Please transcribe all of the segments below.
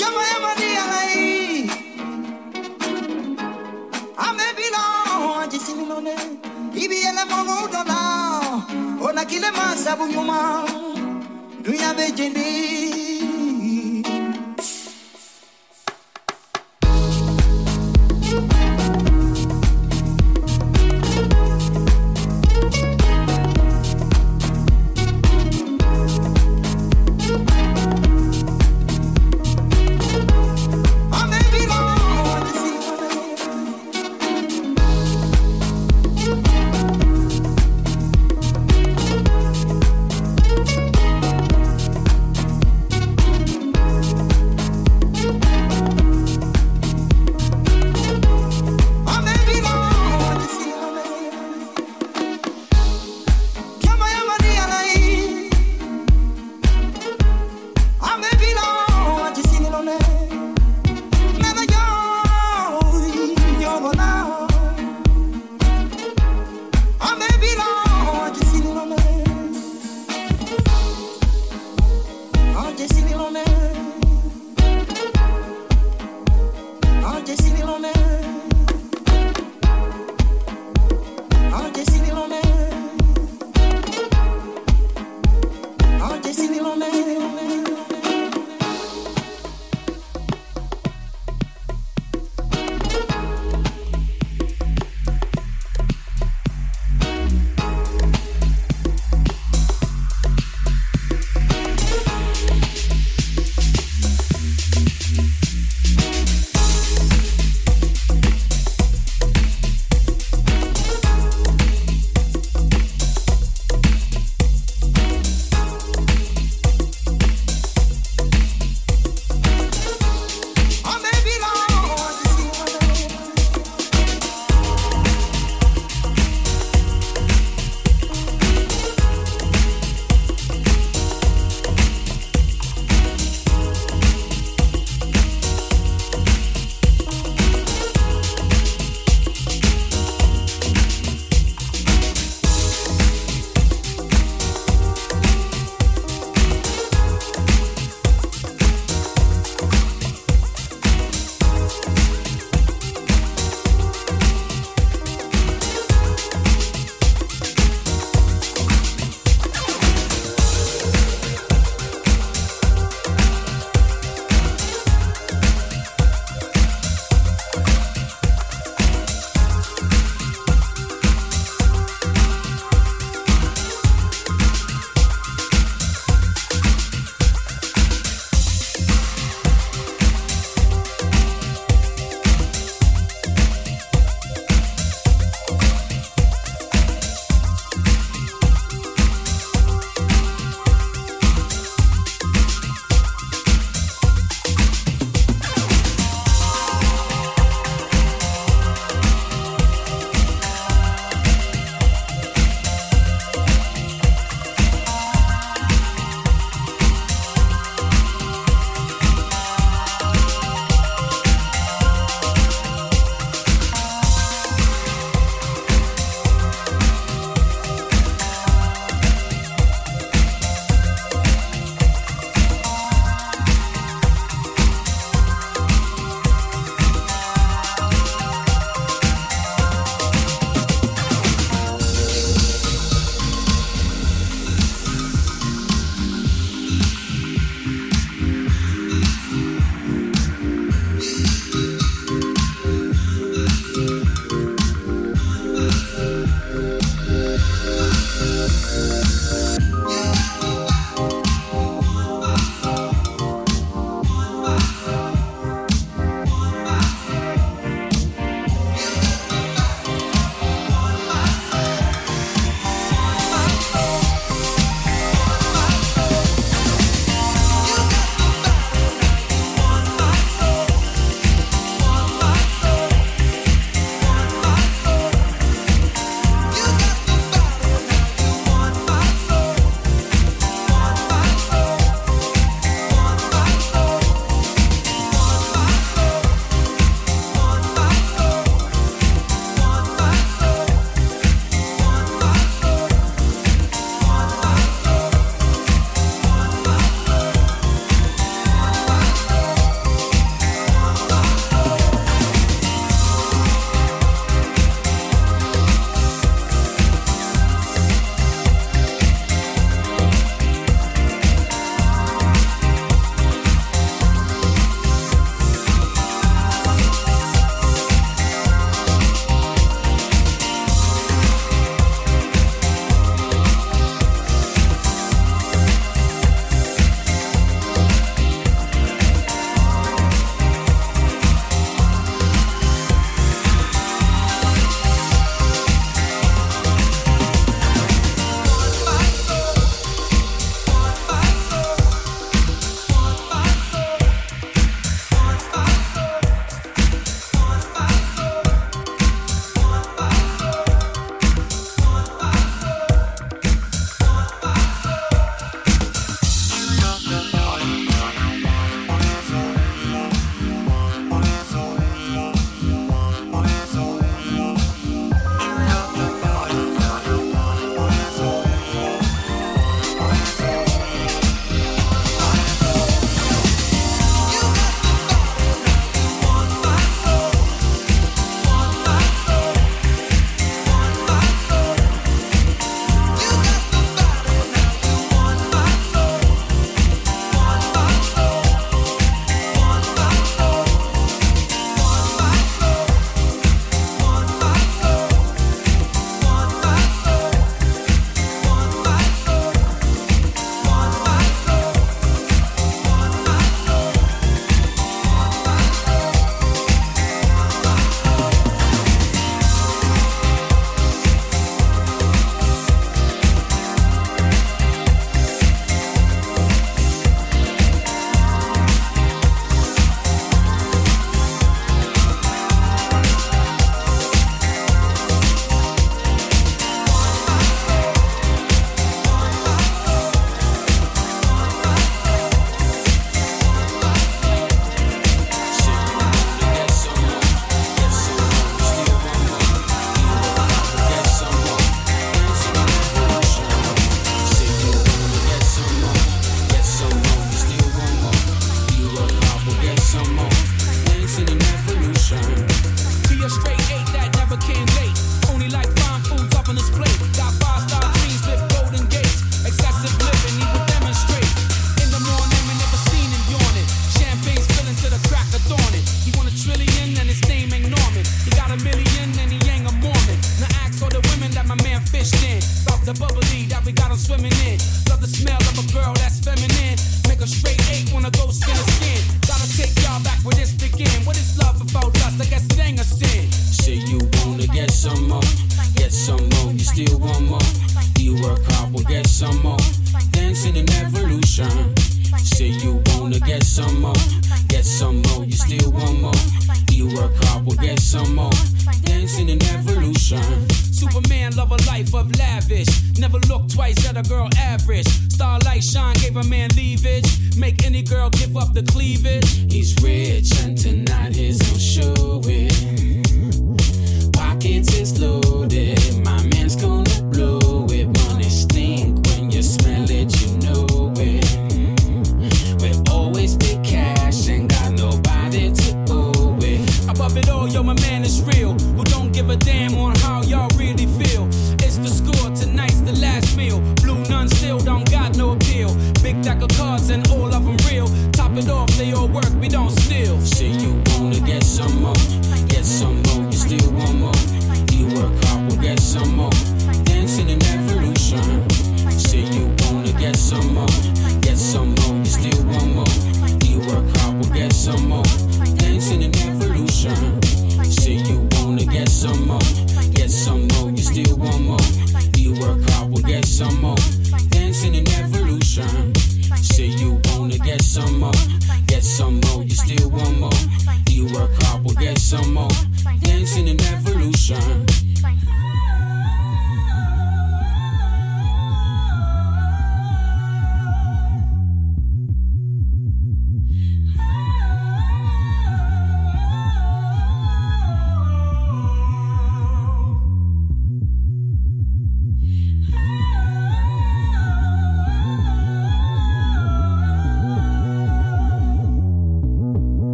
Yama yama di alai Ame bilo ajisini lone Ibi ele mogo dona Ona kile masabu nyuma Dunya bejende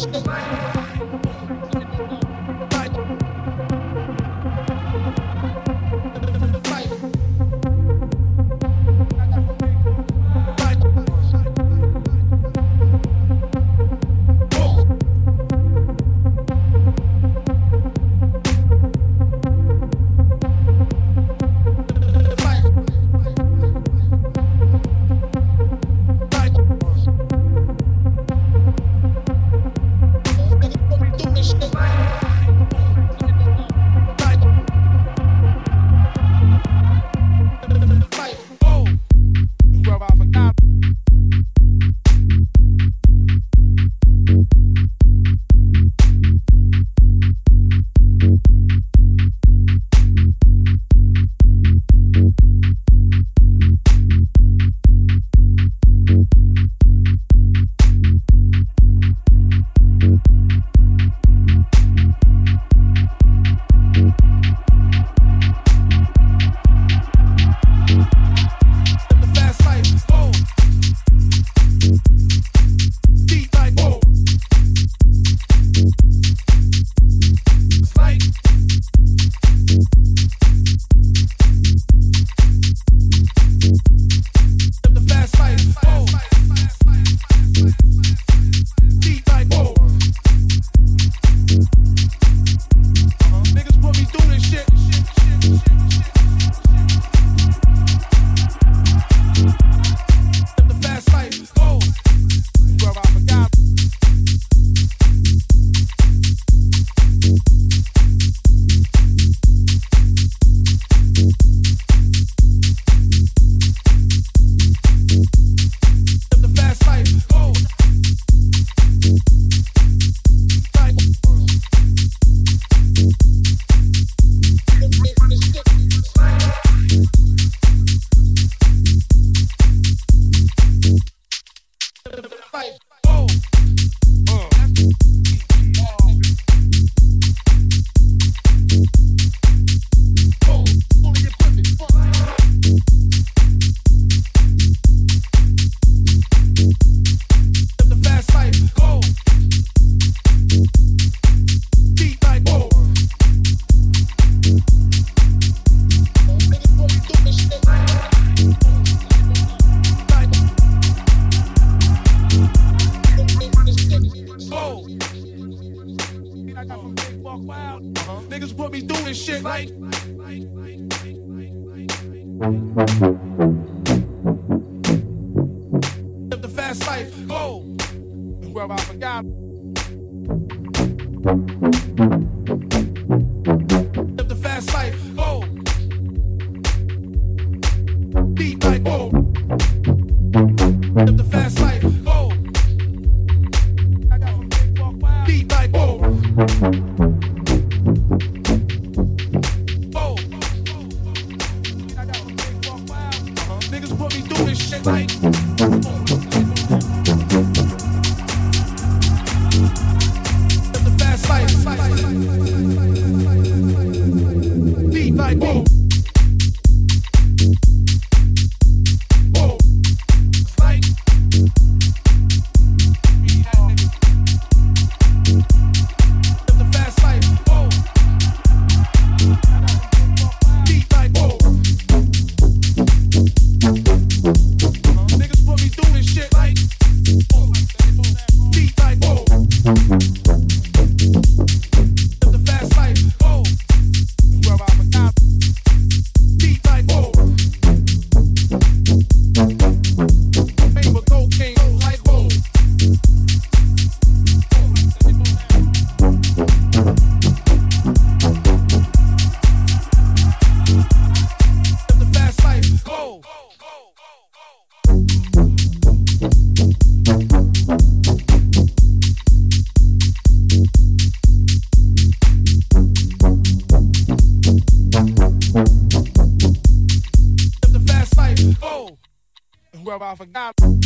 Thank off a guy.